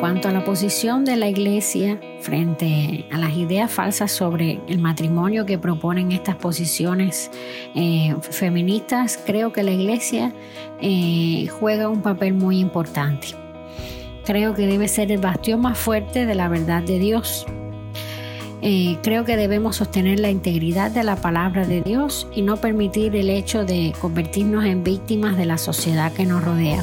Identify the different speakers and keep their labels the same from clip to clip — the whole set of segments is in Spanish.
Speaker 1: Cuanto a la posición de la Iglesia frente a las ideas falsas sobre el matrimonio que proponen estas posiciones eh, feministas, creo que la Iglesia eh, juega un papel muy importante. Creo que debe ser el bastión más fuerte de la verdad de Dios. Eh, creo que debemos sostener la integridad de la palabra de Dios y no permitir el hecho de convertirnos en víctimas de la sociedad que nos rodea.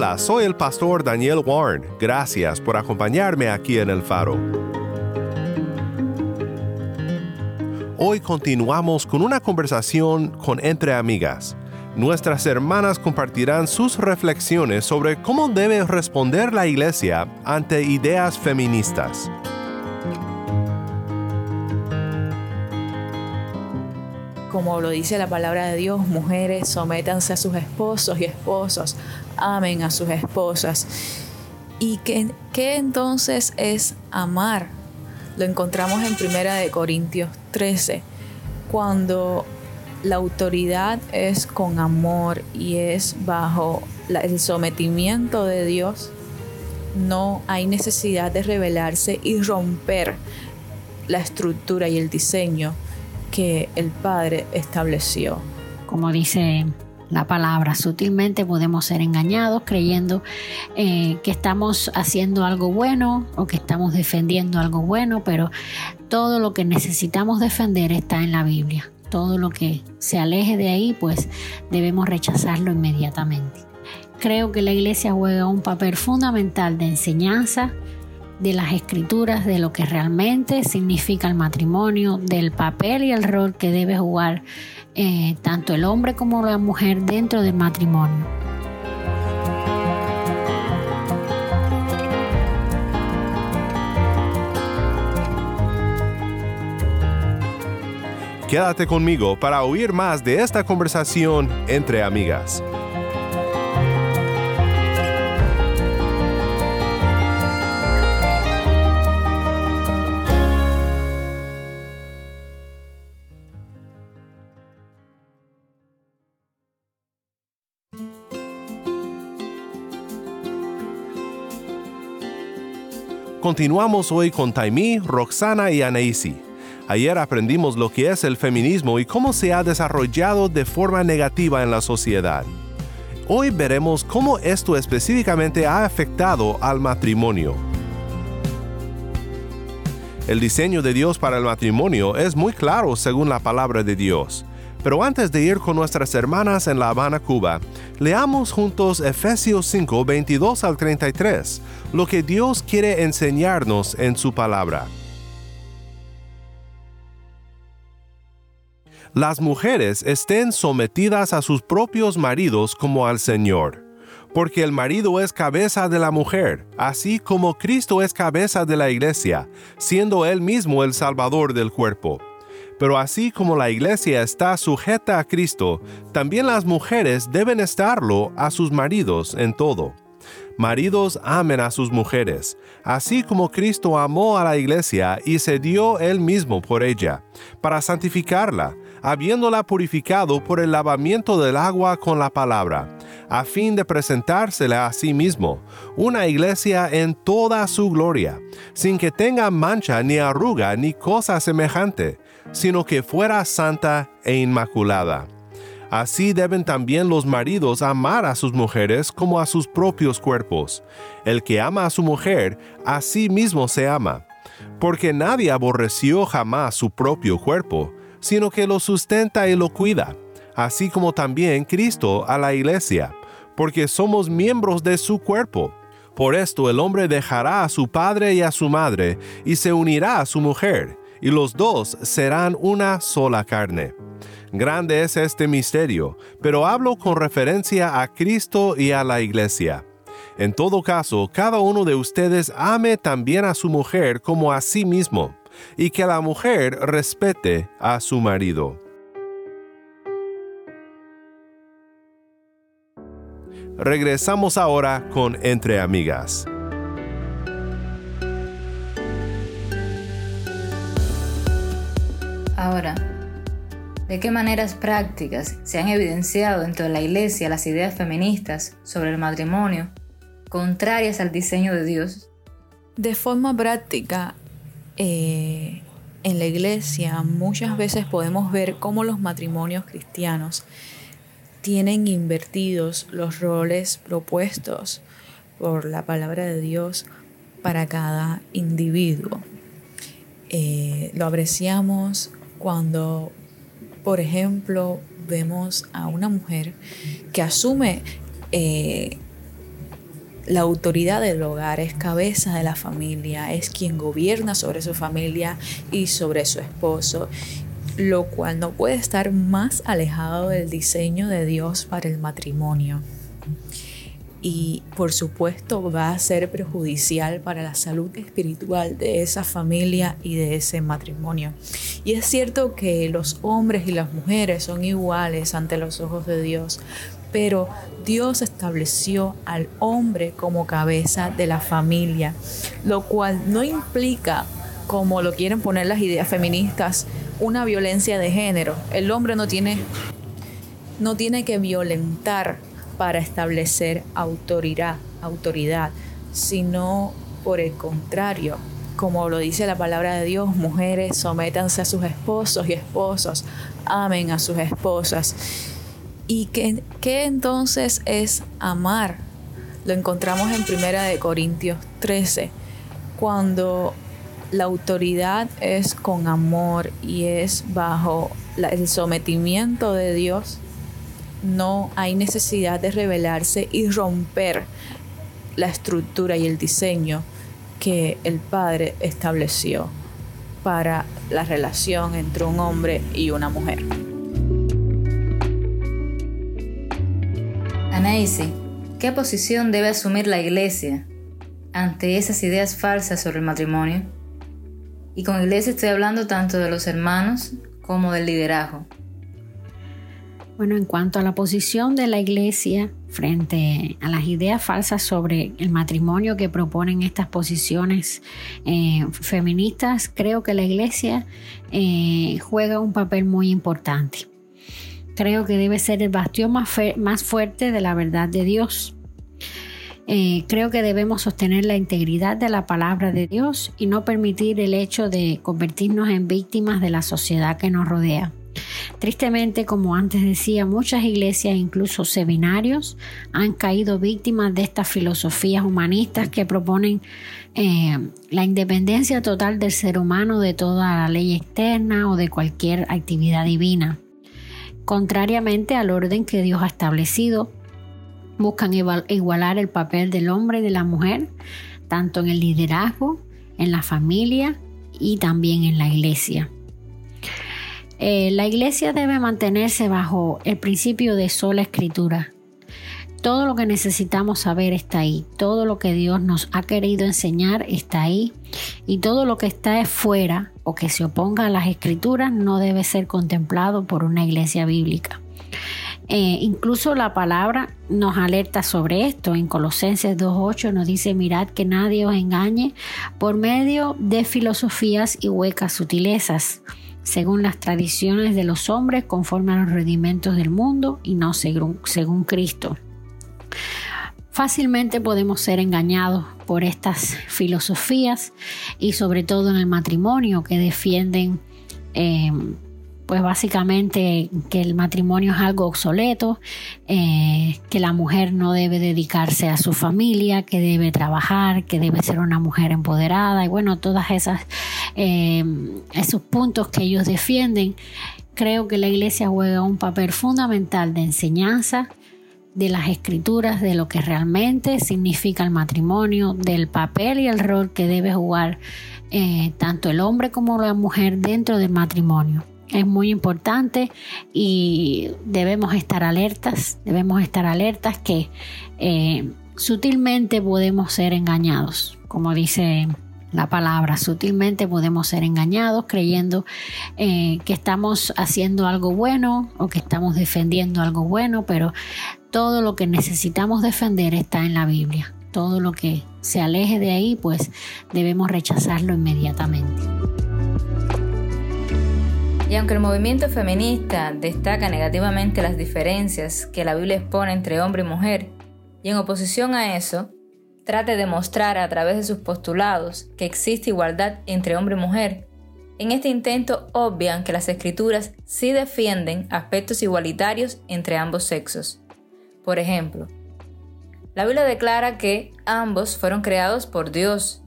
Speaker 2: Soy el pastor Daniel Warren. Gracias por acompañarme aquí en el faro. Hoy continuamos con una conversación con entre amigas. Nuestras hermanas compartirán sus reflexiones sobre cómo debe responder la iglesia ante ideas feministas.
Speaker 3: Como lo dice la palabra de Dios, mujeres, sométanse a sus esposos y esposos, amen a sus esposas. ¿Y qué, entonces es amar? Lo encontramos en Primera de Corintios 13, cuando la autoridad es con amor y es bajo el sometimiento de Dios, no hay necesidad de rebelarse y romper la estructura y el diseño que el Padre estableció.
Speaker 1: Como dice la palabra, sutilmente podemos ser engañados creyendo eh, que estamos haciendo algo bueno o que estamos defendiendo algo bueno, pero todo lo que necesitamos defender está en la Biblia. Todo lo que se aleje de ahí, pues debemos rechazarlo inmediatamente. Creo que la iglesia juega un papel fundamental de enseñanza, de las escrituras, de lo que realmente significa el matrimonio, del papel y el rol que debe jugar eh, tanto el hombre como la mujer dentro del matrimonio.
Speaker 2: Quédate conmigo para oír más de esta conversación entre amigas. Continuamos hoy con Taimí, Roxana y Anaisi. Ayer aprendimos lo que es el feminismo y cómo se ha desarrollado de forma negativa en la sociedad. Hoy veremos cómo esto específicamente ha afectado al matrimonio. El diseño de Dios para el matrimonio es muy claro según la palabra de Dios. Pero antes de ir con nuestras hermanas en La Habana, Cuba, leamos juntos Efesios 5, 22 al 33, lo que Dios quiere enseñarnos en su palabra. Las mujeres estén sometidas a sus propios maridos como al Señor, porque el marido es cabeza de la mujer, así como Cristo es cabeza de la iglesia, siendo él mismo el Salvador del cuerpo. Pero así como la iglesia está sujeta a Cristo, también las mujeres deben estarlo a sus maridos en todo. Maridos amen a sus mujeres, así como Cristo amó a la iglesia y se dio él mismo por ella, para santificarla, habiéndola purificado por el lavamiento del agua con la palabra, a fin de presentársela a sí mismo, una iglesia en toda su gloria, sin que tenga mancha ni arruga ni cosa semejante, sino que fuera santa e inmaculada. Así deben también los maridos amar a sus mujeres como a sus propios cuerpos. El que ama a su mujer, a sí mismo se ama. Porque nadie aborreció jamás su propio cuerpo, sino que lo sustenta y lo cuida, así como también Cristo a la iglesia, porque somos miembros de su cuerpo. Por esto el hombre dejará a su padre y a su madre, y se unirá a su mujer, y los dos serán una sola carne. Grande es este misterio, pero hablo con referencia a Cristo y a la iglesia. En todo caso, cada uno de ustedes ame también a su mujer como a sí mismo, y que la mujer respete a su marido. Regresamos ahora con Entre Amigas.
Speaker 4: Ahora, ¿de qué maneras prácticas se han evidenciado dentro de la Iglesia las ideas feministas sobre el matrimonio contrarias al diseño de Dios?
Speaker 3: De forma práctica, eh, en la Iglesia muchas veces podemos ver cómo los matrimonios cristianos tienen invertidos los roles propuestos por la palabra de Dios para cada individuo. Eh, lo apreciamos cuando, por ejemplo, vemos a una mujer que asume eh, la autoridad del hogar, es cabeza de la familia, es quien gobierna sobre su familia y sobre su esposo lo cual no puede estar más alejado del diseño de Dios para el matrimonio. Y por supuesto va a ser perjudicial para la salud espiritual de esa familia y de ese matrimonio. Y es cierto que los hombres y las mujeres son iguales ante los ojos de Dios, pero Dios estableció al hombre como cabeza de la familia, lo cual no implica, como lo quieren poner las ideas feministas, una violencia de género. El hombre no tiene, no tiene que violentar para establecer autoridad, autoridad, sino por el contrario, como lo dice la palabra de Dios, mujeres sométanse a sus esposos y esposos amen a sus esposas. ¿Y qué, entonces es amar? Lo encontramos en Primera de Corintios 13, cuando la autoridad es con amor y es bajo el sometimiento de Dios, no hay necesidad de rebelarse y romper la estructura y el diseño que el Padre estableció para la relación entre un hombre y una mujer.
Speaker 4: Anaisi, ¿qué posición debe asumir la Iglesia ante esas ideas falsas sobre el matrimonio? Y con iglesia estoy hablando tanto de los hermanos como del liderazgo.
Speaker 1: Bueno, en cuanto a la posición de la iglesia frente a las ideas falsas sobre el matrimonio que proponen estas posiciones eh, feministas, creo que la iglesia eh, juega un papel muy importante. Creo que debe ser el bastión más, fuerte de la verdad de Dios. Eh, creo que debemos sostener la integridad de la palabra de Dios y no permitir el hecho de convertirnos en víctimas de la sociedad que nos rodea. Tristemente, como antes decía, muchas iglesias, incluso seminarios, han caído víctimas de estas filosofías humanistas que proponen eh, la independencia total del ser humano de toda la ley externa o de cualquier actividad divina, contrariamente al orden que Dios ha establecido buscan igualar el papel del hombre y de la mujer, tanto en el liderazgo, en la familia y también en la iglesia. Eh, la iglesia debe mantenerse bajo el principio de sola escritura. Todo lo que necesitamos saber está ahí, todo lo que Dios nos ha querido enseñar está ahí y todo lo que está fuera o que se oponga a las escrituras no debe ser contemplado por una iglesia bíblica. Eh, incluso la palabra nos alerta sobre esto. En Colosenses 2.8 nos dice, mirad que nadie os engañe por medio de filosofías y huecas sutilezas, según las tradiciones de los hombres, conforme a los rudimentos del mundo y no según, Cristo. Fácilmente podemos ser engañados por estas filosofías y sobre todo en el matrimonio que defienden eh, pues básicamente que el matrimonio es algo obsoleto, eh, que la mujer no debe dedicarse a su familia, que debe trabajar, que debe ser una mujer empoderada y bueno, todas esas eh, esos puntos que ellos defienden creo que la iglesia juega un papel fundamental de enseñanza de las escrituras, de lo que realmente significa el matrimonio, del papel y el rol que debe jugar eh, tanto el hombre como la mujer dentro del matrimonio. Es muy importante y debemos estar alertas, debemos estar alertas que eh, sutilmente podemos ser engañados, como dice la palabra. Sutilmente podemos ser engañados creyendo eh, que estamos haciendo algo bueno o que estamos defendiendo algo bueno, pero todo lo que necesitamos defender está en la Biblia. Todo lo que se aleje de ahí, pues debemos rechazarlo inmediatamente.
Speaker 4: Y aunque el movimiento feminista destaca negativamente las diferencias que la Biblia expone entre hombre y mujer, y en oposición a eso, trate de mostrar a través de sus postulados que existe igualdad entre hombre y mujer, en este intento obvian que las escrituras sí defienden aspectos igualitarios entre ambos sexos. Por ejemplo, la Biblia declara que ambos fueron creados por Dios,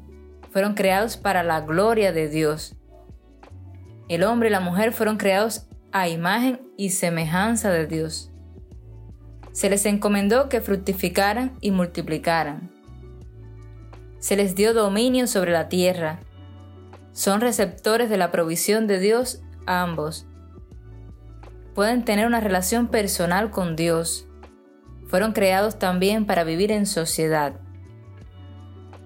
Speaker 4: fueron creados para la gloria de Dios. El hombre y la mujer fueron creados a imagen y semejanza de Dios. Se les encomendó que fructificaran y multiplicaran. Se les dio dominio sobre la tierra. Son receptores de la provisión de Dios ambos. Pueden tener una relación personal con Dios fueron creados también para vivir en sociedad.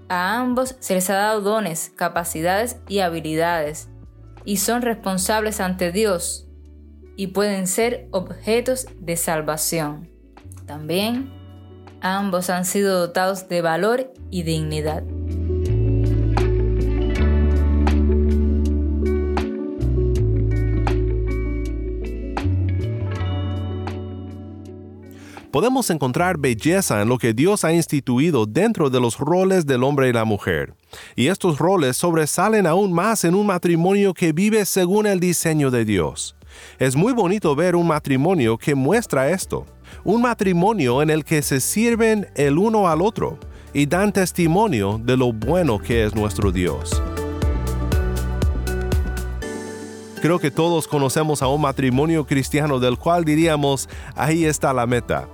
Speaker 4: A ambos se les ha dado dones, capacidades y habilidades, y son responsables ante Dios y pueden ser objetos de salvación. También ambos han sido dotados de valor y dignidad.
Speaker 2: Podemos encontrar belleza en lo que Dios ha instituido dentro de los roles del hombre y la mujer. Y estos roles sobresalen aún más en un matrimonio que vive según el diseño de Dios. Es muy bonito ver un matrimonio que muestra esto. Un matrimonio en el que se sirven el uno al otro y dan testimonio de lo bueno que es nuestro Dios. Creo que todos conocemos a un matrimonio cristiano del cual diríamos, ahí está la meta.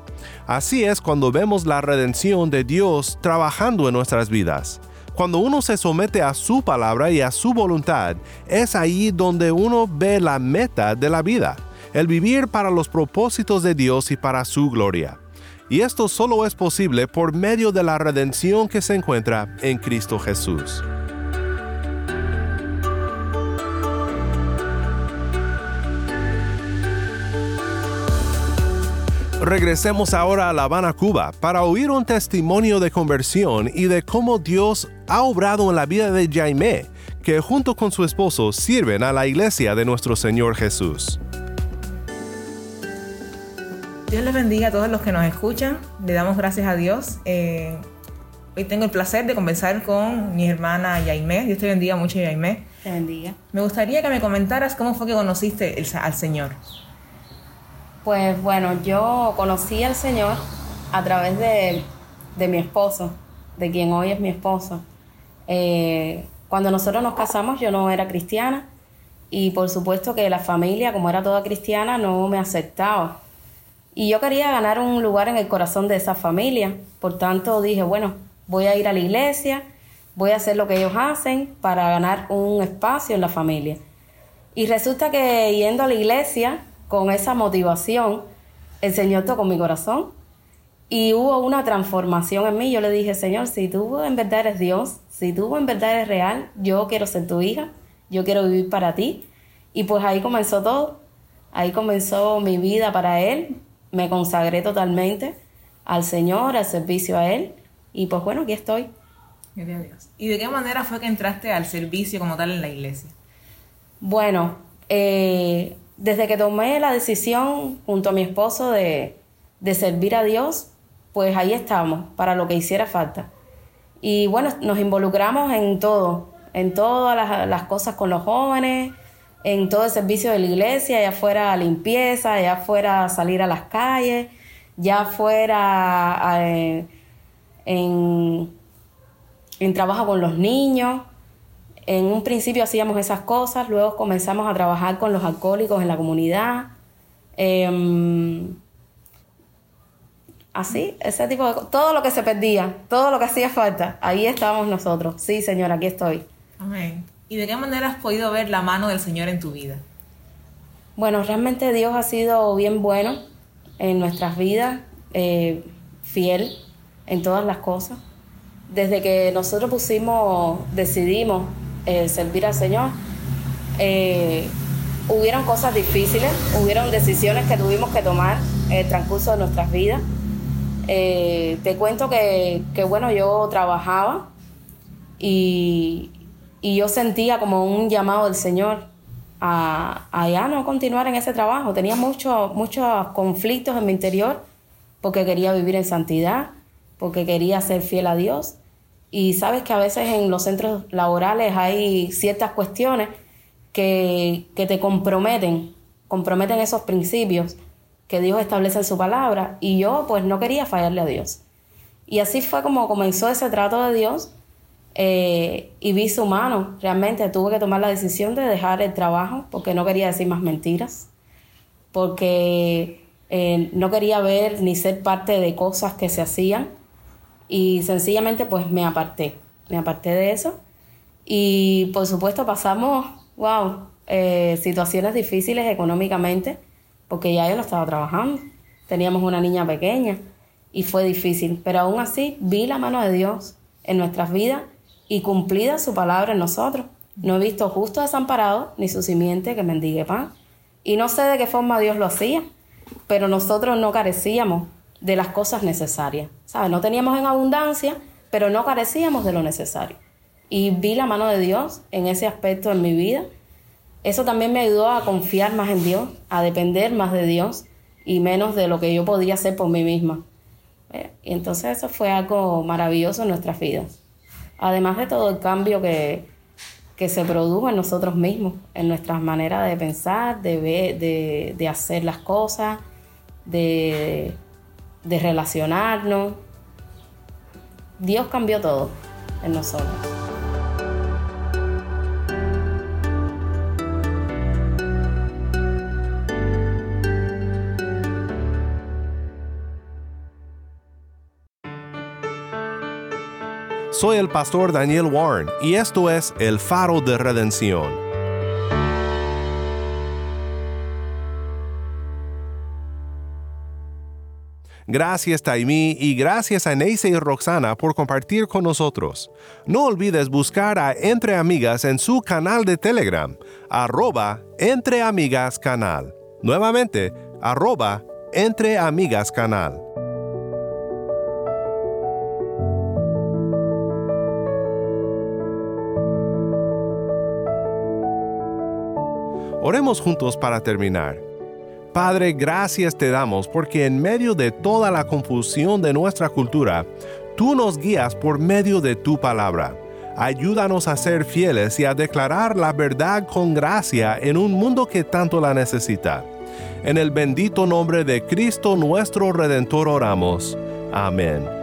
Speaker 2: Así es cuando vemos la redención de Dios trabajando en nuestras vidas. Cuando uno se somete a su palabra y a su voluntad, es ahí donde uno ve la meta de la vida, el vivir para los propósitos de Dios y para su gloria. Y esto solo es posible por medio de la redención que se encuentra en Cristo Jesús. Regresemos ahora a La Habana, Cuba, para oír un testimonio de conversión y de cómo Dios ha obrado en la vida de Jaime, que junto con su esposo sirven a la iglesia de nuestro Señor Jesús.
Speaker 5: Dios les bendiga a todos los que nos escuchan. Le damos gracias a Dios. Eh, hoy tengo el placer de conversar con mi hermana Jaime. Dios te bendiga mucho, Jaime.
Speaker 6: Te bendiga.
Speaker 5: Me gustaría que me comentaras cómo fue que conociste al Señor.
Speaker 7: Pues bueno, yo conocí al Señor a través de, mi esposo, de quien hoy es mi esposo. Eh, cuando nosotros nos casamos yo no era cristiana y por supuesto que la familia, como era toda cristiana, no me aceptaba. Y yo quería ganar un lugar en el corazón de esa familia. Por tanto dije, bueno, voy a ir a la iglesia, voy a hacer lo que ellos hacen para ganar un espacio en la familia. Y resulta que yendo a la iglesia, con esa motivación, el Señor tocó mi corazón y hubo una transformación en mí. Yo le dije, Señor, si tú en verdad eres Dios, si tú en verdad eres real, yo quiero ser tu hija, yo quiero vivir para ti. Y pues ahí comenzó todo, ahí comenzó mi vida para Él, me consagré totalmente al Señor, al servicio a Él, y pues bueno, aquí estoy.
Speaker 5: ¿Y de qué manera fue que entraste al servicio como tal en la iglesia?
Speaker 7: Bueno, eh, desde que tomé la decisión junto a mi esposo de, servir a Dios, pues ahí estamos, para lo que hiciera falta. Y bueno, nos involucramos en todo, en todas las, cosas con los jóvenes, en todo el servicio de la iglesia, ya fuera limpieza, ya fuera salir a las calles, ya fuera en, en trabajo con los niños, En un principio hacíamos esas cosas, luego comenzamos a trabajar con los alcohólicos en la comunidad. Em, así, ese tipo de todo lo que se perdía, todo lo que hacía falta, ahí estábamos nosotros. Sí, Señor, aquí estoy.
Speaker 5: Amén. ¿Y de qué manera has podido ver la mano del Señor en tu vida?
Speaker 7: Bueno, realmente Dios ha sido bien bueno en nuestras vidas, eh, fiel en todas las cosas. Desde que nosotros pusimos, decidimos eh, servir al Señor, eh, hubieron cosas difíciles, hubieron decisiones que tuvimos que tomar en el transcurso de nuestras vidas. te cuento que, que, bueno, yo trabajaba y, y yo sentía como un llamado del Señor a, a ya no continuar en ese trabajo. Tenía muchos muchos conflictos en mi interior porque quería vivir en santidad, porque quería ser fiel a Dios. Y sabes que a veces en los centros laborales hay ciertas cuestiones que, que te comprometen, comprometen esos principios que Dios establece en su palabra. Y yo pues no quería fallarle a Dios. Y así fue como comenzó ese trato de Dios eh, y vi su. Realmente tuve que tomar la decisión de dejar el trabajo porque no quería decir más mentiras, porque eh, no quería ver ni ser parte de cosas que se hacían y sencillamente pues me aparté, me aparté de eso y por supuesto pasamos, wow, eh, situaciones difíciles económicamente porque ya yo lo estaba trabajando, teníamos una niña pequeña y fue difícil, pero aún así vi la mano de Dios en nuestras vidas y cumplida su palabra en nosotros. No he visto justo desamparado ni su simiente que mendigue pan. Y no sé de qué forma Dios lo hacía, pero nosotros no carecíamos de las cosas necesarias. ¿Sabes? No teníamos en abundancia, pero no carecíamos de lo necesario. Y vi la mano de Dios en ese aspecto en mi vida. Eso también me ayudó a confiar más en Dios, a depender más de Dios y menos de lo que yo podía hacer por mí misma. Eh, y entonces eso fue algo maravilloso en nuestras vidas además de todo el cambio que, se produjo en nosotros mismos, en nuestras maneras de pensar, de, de, hacer las cosas, de, de relacionarnos. Dios cambió todo en nosotros.
Speaker 2: Soy el pastor Daniel Warren y esto es El Faro de Redención. Gracias Taimi y gracias a Neise y Roxana por compartir con nosotros. No olvides buscar a Entre Amigas en su canal de Telegram, arroba Entre Amigas Canal. Nuevamente, arroba Entre Amigas Canal. Oremos juntos para terminar. Padre, gracias te damos porque en medio de toda la confusión de nuestra cultura, tú nos guías por medio de tu palabra. Ayúdanos a ser fieles y a declarar la verdad con gracia en un mundo que tanto la necesita. En el bendito nombre de Cristo nuestro Redentor oramos. Amén.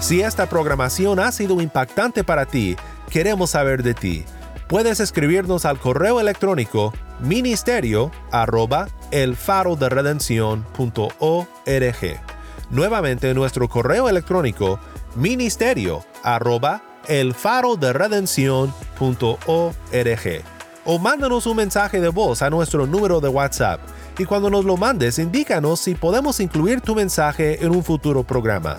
Speaker 2: Si esta programación ha sido impactante para ti, queremos saber de ti. Puedes escribirnos al correo electrónico ministerio arroba Nuevamente nuestro correo electrónico ministerio arroba o mándanos un mensaje de voz a nuestro número de WhatsApp y cuando nos lo mandes indícanos si podemos incluir tu mensaje en un futuro programa.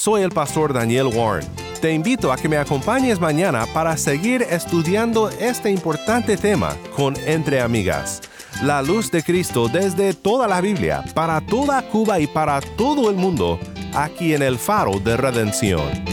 Speaker 2: Soy el pastor Daniel Warren. Te invito a que me acompañes mañana para seguir estudiando este importante tema con Entre Amigas. La luz de Cristo desde toda la Biblia, para toda Cuba y para todo el mundo, aquí en el faro de redención.